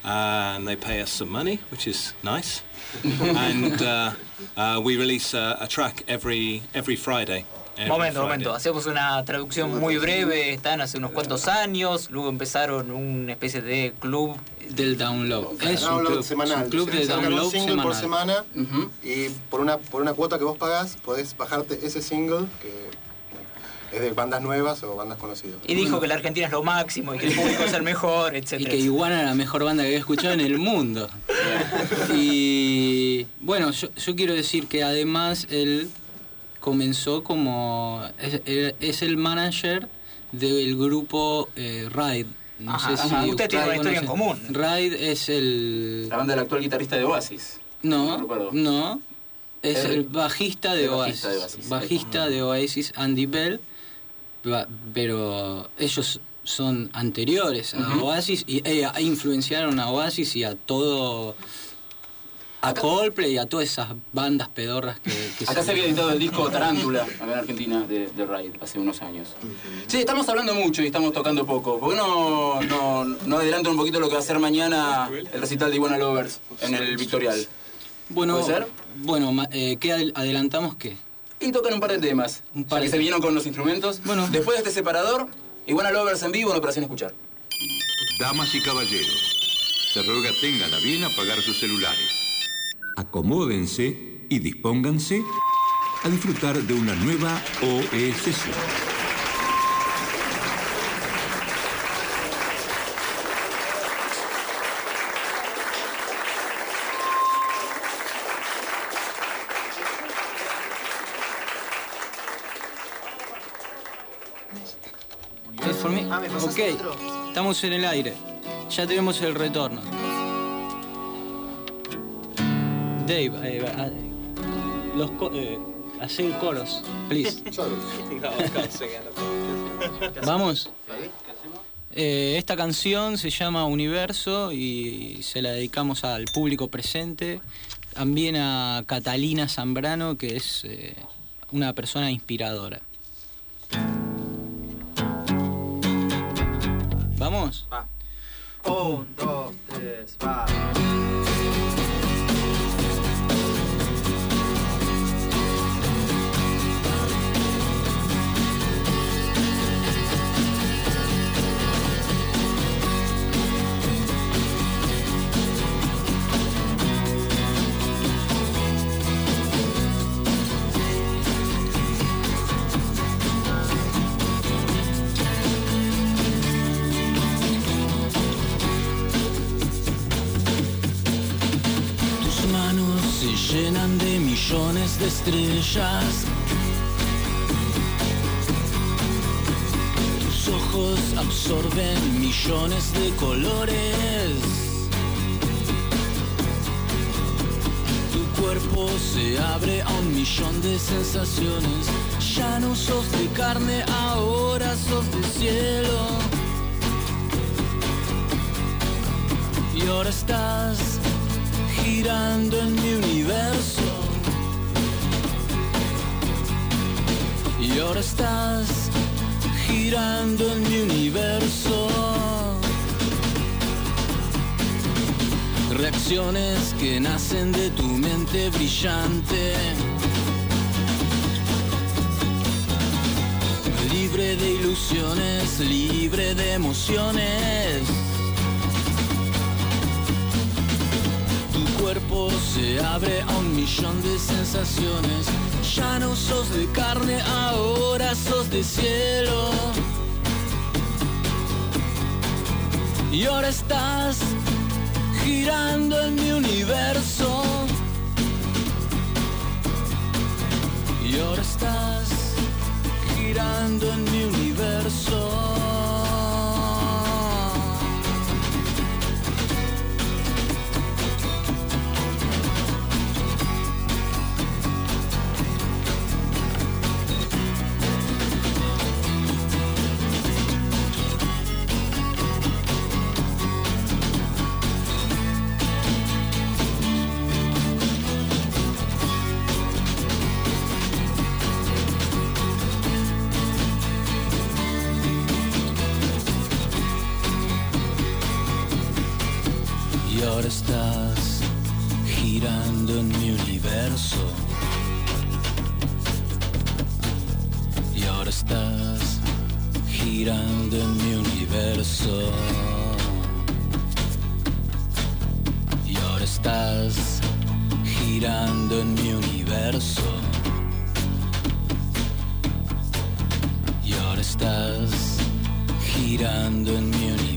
Speaker 8: and they pay us some money, which is nice, and uh, uh, we release a, a track every every Friday.
Speaker 3: Momento, momento. Hacemos una traducción muy breve. Están hace unos cuantos años. Luego empezaron una especie de club.
Speaker 17: Del download. Es un
Speaker 18: download
Speaker 17: club,
Speaker 18: semanal.
Speaker 17: un club de download
Speaker 18: un single por semana y por una, por una cuota que vos pagás podés bajarte ese single que es de bandas nuevas o bandas conocidas.
Speaker 3: Y dijo que la Argentina es lo máximo y que el público es el mejor, etc.
Speaker 17: Y que Iguana era la mejor banda que había escuchado en el mundo. Y bueno, yo, yo quiero decir que además él comenzó como. Es, es el manager del grupo eh, Ride. No
Speaker 3: Ajá,
Speaker 17: sé
Speaker 3: ajá.
Speaker 17: si
Speaker 3: Ustedes tienen una historia en común.
Speaker 17: Ride es el.
Speaker 2: La banda del actual guitarrista de Oasis.
Speaker 17: No,
Speaker 2: recuerdo.
Speaker 17: no. Es
Speaker 2: El-
Speaker 17: el bajista de
Speaker 2: el
Speaker 17: Oasis.
Speaker 2: bajista de Oasis.
Speaker 17: Bajista de Oasis, Andy Bell. Pero ellos son anteriores a. Oasis y eh, influenciaron a Oasis y a todo. A Coldplay y a todas esas bandas pedorras que, que
Speaker 2: Acá se había editado el disco Tarántula, acá en Argentina, de, de Raid, hace unos años. Sí, estamos hablando mucho y estamos tocando poco. ¿Por qué no, no, no adelantan un poquito lo que va a ser mañana el recital de Iguana Lovers en el Victorial?
Speaker 17: Bueno,
Speaker 2: ¿Puede ser?
Speaker 17: bueno eh, ¿qué adel- adelantamos qué?
Speaker 2: Y tocan un par de temas.
Speaker 17: Un par
Speaker 2: ya que
Speaker 17: de
Speaker 2: se vinieron con los instrumentos.
Speaker 17: Bueno.
Speaker 2: Después de este separador, Iguana Lovers en vivo en Operación Escuchar.
Speaker 1: Damas y caballeros, se ruega tengan a bien apagar sus celulares. Acomódense y dispónganse a disfrutar de una nueva OE sesión.
Speaker 17: ¿Es for me? ok, estamos en el aire. Ya tenemos el retorno. Dave, eh, ah, los co- eh, Hacer coros, please. Vamos. Eh, esta canción se llama Universo y se la dedicamos al público presente. También a Catalina Zambrano, que es eh, una persona inspiradora. ¿Vamos?
Speaker 2: Va. Un, dos, tres, va.
Speaker 16: Se llenan de millones de estrellas. Tus ojos absorben millones de colores. Tu cuerpo se abre a un millón de sensaciones. Ya no sos de carne, ahora sos de cielo. Y ahora estás girando en mi universo. Y ahora estás girando en mi universo. Reacciones que nacen de tu mente brillante. Libre de ilusiones, libre de emociones. Cuerpo se abre a un millón de sensaciones. Ya no sos de carne, ahora sos de cielo. Y ahora estás girando en mi universo. Y ahora estás girando en mi universo. Y ahora estás girando en mi universo. Y ahora estás girando en mi universo. Y ahora estás girando en mi universo. Y ahora estás girando en mi universo.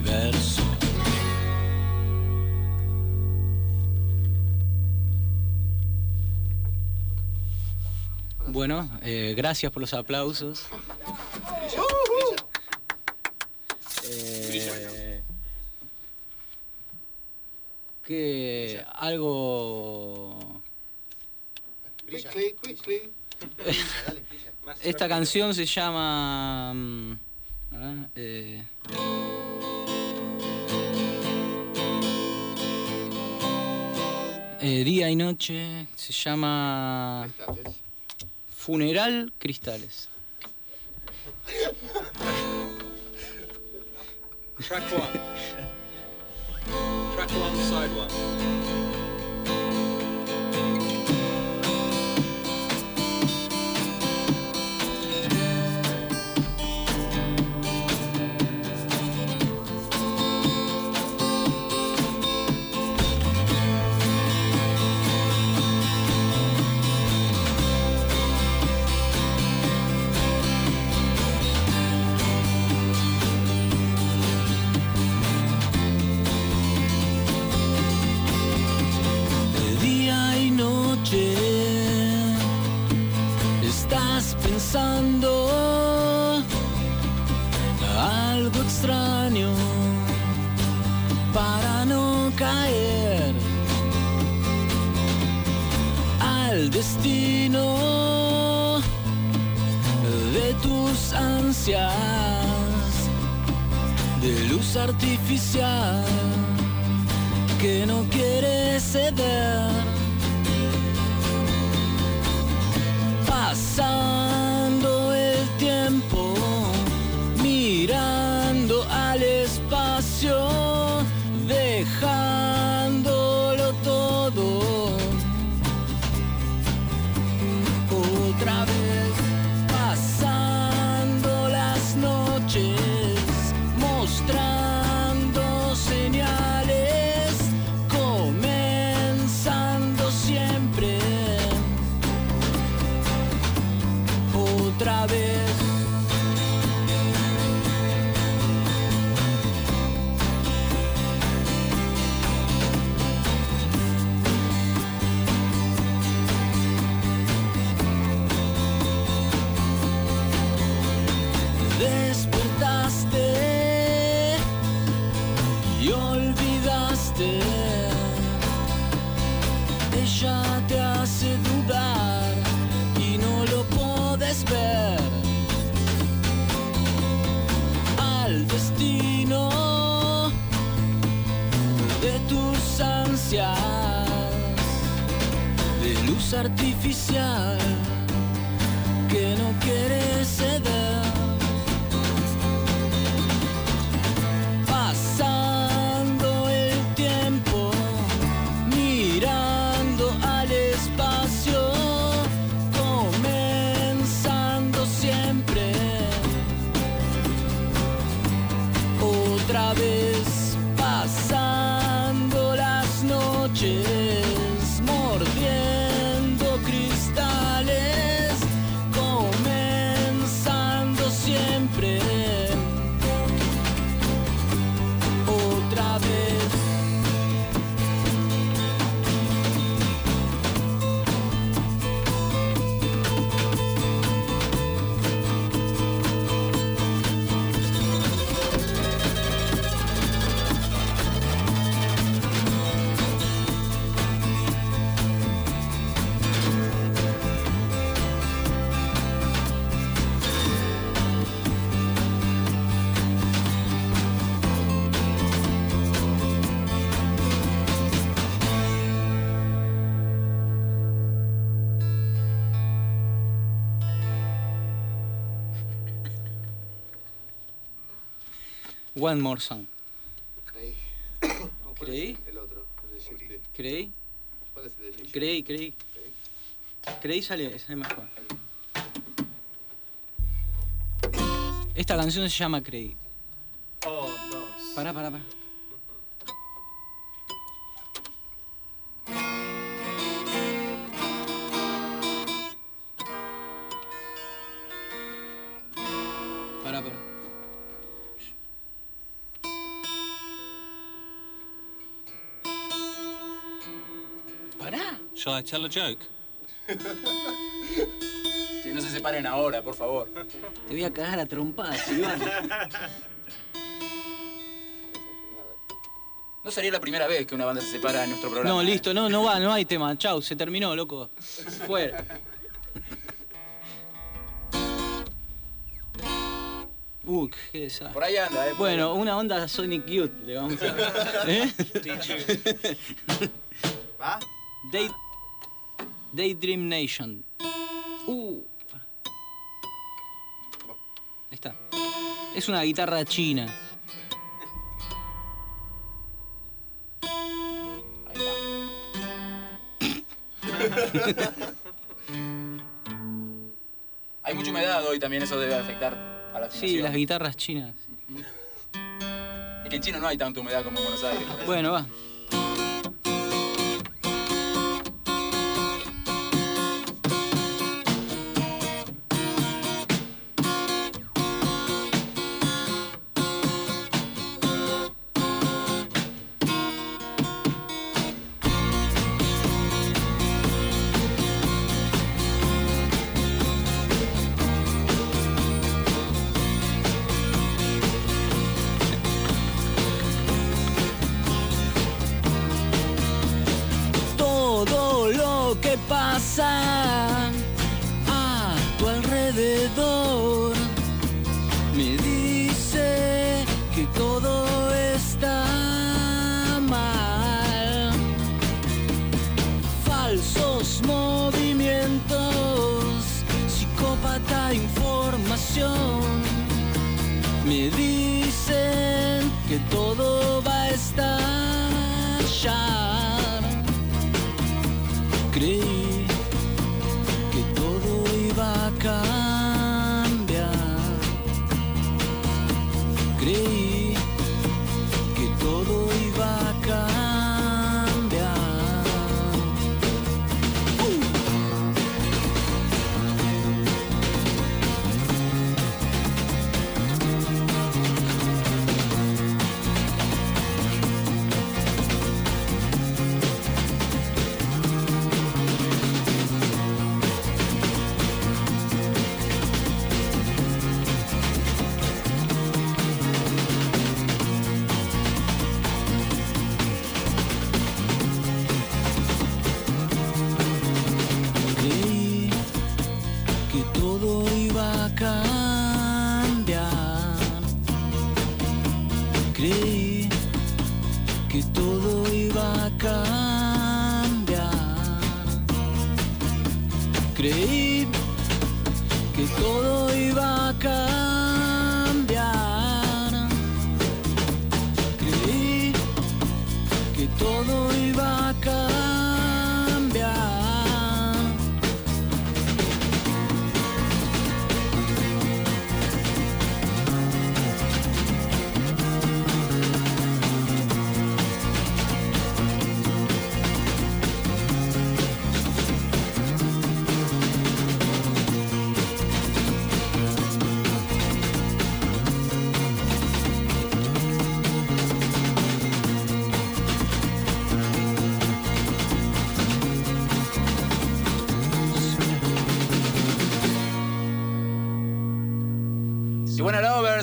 Speaker 16: Bueno, eh, gracias por los aplausos. Eh, que algo...
Speaker 17: Esta canción se llama... mm, eh, eh, día y noche se llama Funeral Cristales.
Speaker 8: Track one. Track one, side one.
Speaker 16: Extraño para no caer al destino tus ansias de luz artificial que no quiere ceder. Pasando artificial que no quieres ceder. Pasando el tiempo, mirando al espacio, comenzando siempre. Otra vez, One more song.
Speaker 18: Creí.
Speaker 16: ¿Creí?
Speaker 18: El otro, el.
Speaker 16: ¿Creí?
Speaker 18: ¿Cuál es el de Shifty?
Speaker 16: Creí, creí. Creí sale, sale mejor. Esta canción se llama Creí.
Speaker 6: Oh, no.
Speaker 16: Pará, pará. Pará, Pará.
Speaker 8: Shall I tell a joke?
Speaker 2: Que no se separen ahora, por favor.
Speaker 16: Te voy a cagar a trompadas, Iván.
Speaker 2: No sería la primera vez que una banda se separa en nuestro programa.
Speaker 16: No,
Speaker 2: ¿eh?
Speaker 16: listo, no, no va, no hay tema. Chau, se terminó, loco. Fuera. Uy, qué desastre.
Speaker 2: Por ahí anda, eh.
Speaker 16: Bueno, una onda Sonic Youth le vamos a. ¿Eh?
Speaker 18: ¿Va?
Speaker 16: Day... Daydream Nation. Uh. Ahí está. Es una guitarra china.
Speaker 2: Hay mucha humedad hoy también, eso debe afectar a la afinación.
Speaker 16: Sí, las guitarras chinas.
Speaker 2: Es que en China no hay tanta humedad como en Buenos Aires.
Speaker 16: Bueno, va.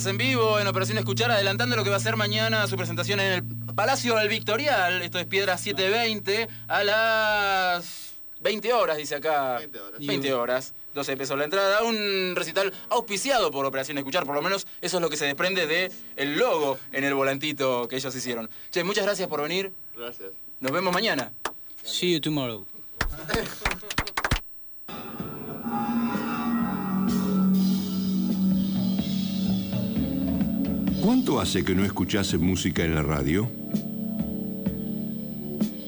Speaker 2: En vivo, en Operación Escuchar, adelantando lo que va a ser mañana su presentación en el Palacio del Victorial. Esto es Piedra 720 a las 20 horas, dice acá. 20 horas. 20 horas. 12 pesos la entrada. Un recital auspiciado por Operación Escuchar. Por lo menos eso es lo que se desprende de el logo en el volantito que ellos hicieron. Che, muchas gracias por venir.
Speaker 19: Gracias.
Speaker 2: Nos vemos mañana.
Speaker 17: See you tomorrow.
Speaker 1: ¿Cuánto hace que no escuchase música en la radio?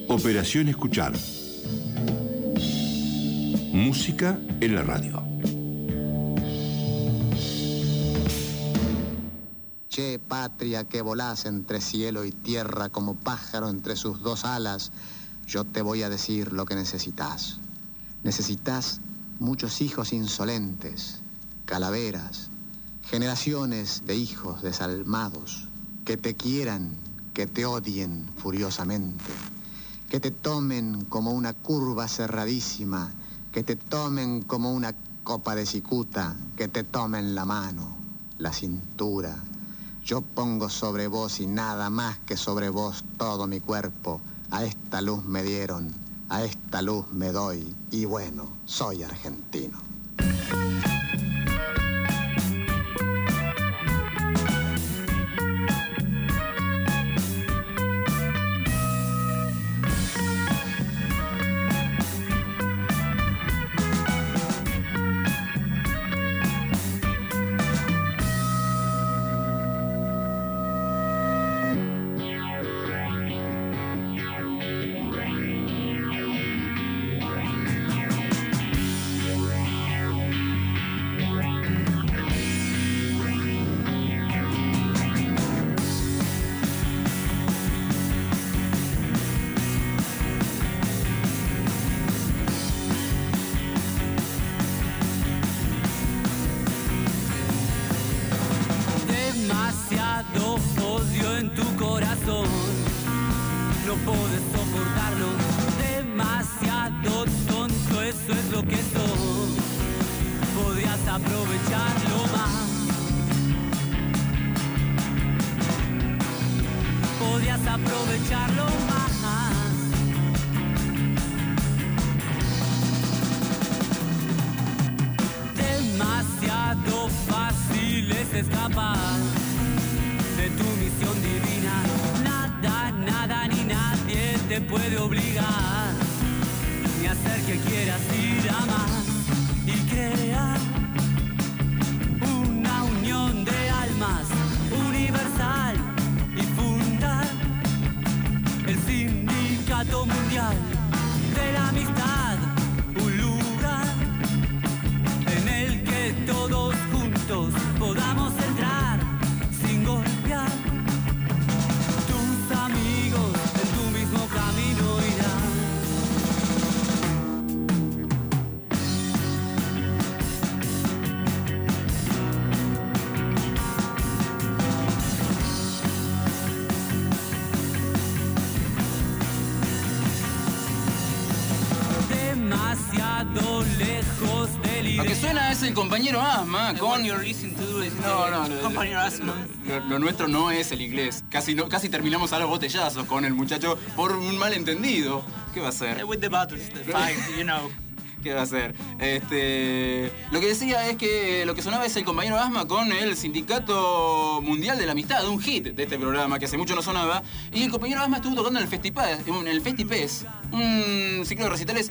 Speaker 1: Operación Escuchar. Música en la radio.
Speaker 20: Che, patria que volás entre cielo y tierra como pájaro entre sus dos alas, yo te voy a decir lo que necesitas. Necesitas muchos hijos insolentes, calaveras, generaciones de hijos desalmados, que te quieran, que te odien furiosamente, que te tomen como una curva cerradísima, que te tomen como una copa de cicuta, que te tomen la mano, la cintura. Yo pongo sobre vos y nada más que sobre vos todo mi cuerpo. A esta luz me dieron, a esta luz me doy y bueno, soy argentino.
Speaker 21: No puedes
Speaker 2: compañero Asma con...
Speaker 3: you're listening to
Speaker 2: No, no, no,
Speaker 3: compañero Asma.
Speaker 2: Lo, lo nuestro no es el inglés. Casi, no, casi terminamos a los botellazos con el muchacho por un malentendido. ¿Qué va a ser?
Speaker 3: With the battles, the fight, you know.
Speaker 2: ¿Qué va a hacer? Este, lo que decía es que lo que sonaba es el compañero Asma con el Sindicato Mundial de la Amistad, un hit de este programa que hace mucho no sonaba. Y el compañero Asma estuvo tocando en el Festipaz, en el Festipes, un ciclo de recitales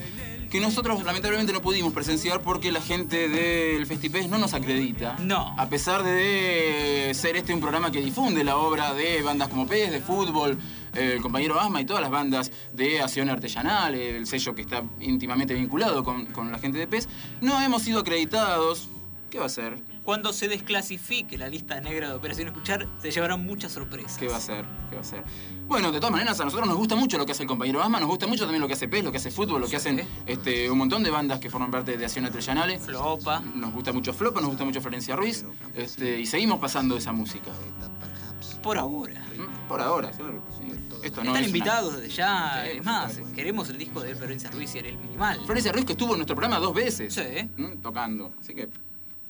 Speaker 2: que nosotros lamentablemente no pudimos presenciar porque la gente del Festipes no nos acredita.
Speaker 3: No.
Speaker 2: A pesar de ser este un programa que difunde la obra de bandas como PES, de fútbol, eh, el compañero Asma y todas las bandas de Acción Artesanal, el sello que está íntimamente vinculado con, con la gente de PES, no hemos sido acreditados. ¿Qué va a ser?
Speaker 3: Cuando se desclasifique la lista negra de Operación Escuchar, se llevarán muchas sorpresas.
Speaker 2: ¿Qué va a ser? ¿Qué va a ser? Bueno, de todas maneras, a nosotros nos gusta mucho lo que hace el compañero Asma, nos gusta mucho también lo que hace PES, lo que hace fútbol, lo que hacen este, un montón de bandas que forman parte de Acción Artesanal.
Speaker 3: Flopa.
Speaker 2: Nos gusta mucho Flopa, nos gusta mucho Florencia Ruiz, este, y seguimos pasando esa música.
Speaker 3: Por ahora.
Speaker 2: Por ahora, claro. sí. Esto no
Speaker 3: Están
Speaker 2: es
Speaker 3: invitados
Speaker 2: una-
Speaker 3: desde ya.
Speaker 2: Sí,
Speaker 3: es más, queremos el disco de Florencia Ruiz y el Minimal.
Speaker 2: Florencia Ruiz que estuvo en nuestro programa dos veces.
Speaker 3: Sí.
Speaker 2: ¿Mm? Tocando. Así que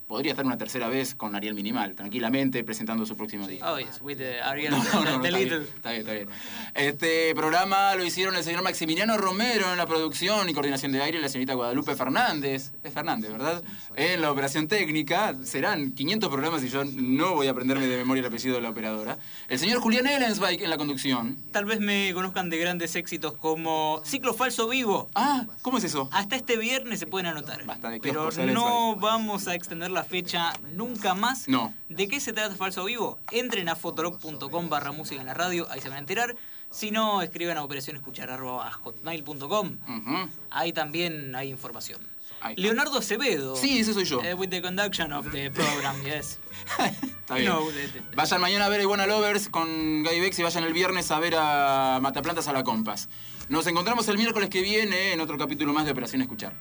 Speaker 2: podría estar una tercera vez con Ariel Minimal, tranquilamente, presentando su próximo disco.
Speaker 3: Oh, yes, with the Ariel,
Speaker 2: No, no, no,
Speaker 3: the
Speaker 2: está,
Speaker 3: little.
Speaker 2: bien, está bien, está bien. Este programa lo hicieron el señor Maximiliano Romero en la producción y coordinación de aire la señorita Guadalupe Fernández. Es Fernández, ¿verdad? En la operación técnica. Serán 500 programas y yo no voy a aprenderme de memoria el apellido de la operadora. El señor Julián Ellensbike en la conducción.
Speaker 3: Tal vez me conozcan de grandes éxitos como Ciclo Falso Vivo.
Speaker 2: Ah, ¿cómo es eso?
Speaker 3: Hasta este viernes se pueden anotar.
Speaker 2: de
Speaker 3: Pero no vamos a extender la fecha nunca más.
Speaker 2: No.
Speaker 3: ¿De qué se trata Falso Vivo? Entren a fotolog.com barra música en la radio, ahí se van a enterar. Si no, escriban a operación escuchar arroba hotmail.com. Ahí también hay información. Leonardo Acevedo.
Speaker 2: Sí, ese soy yo.
Speaker 3: Eh, with the conduction of the program, yes.
Speaker 2: Está bien.
Speaker 3: No, de- de-
Speaker 2: Vayan mañana a ver a Iguana Lovers con Guy Bex y vayan el viernes a ver a Mataplantas a la Compas. Nos encontramos el miércoles que viene en otro capítulo más de Operación Escuchar.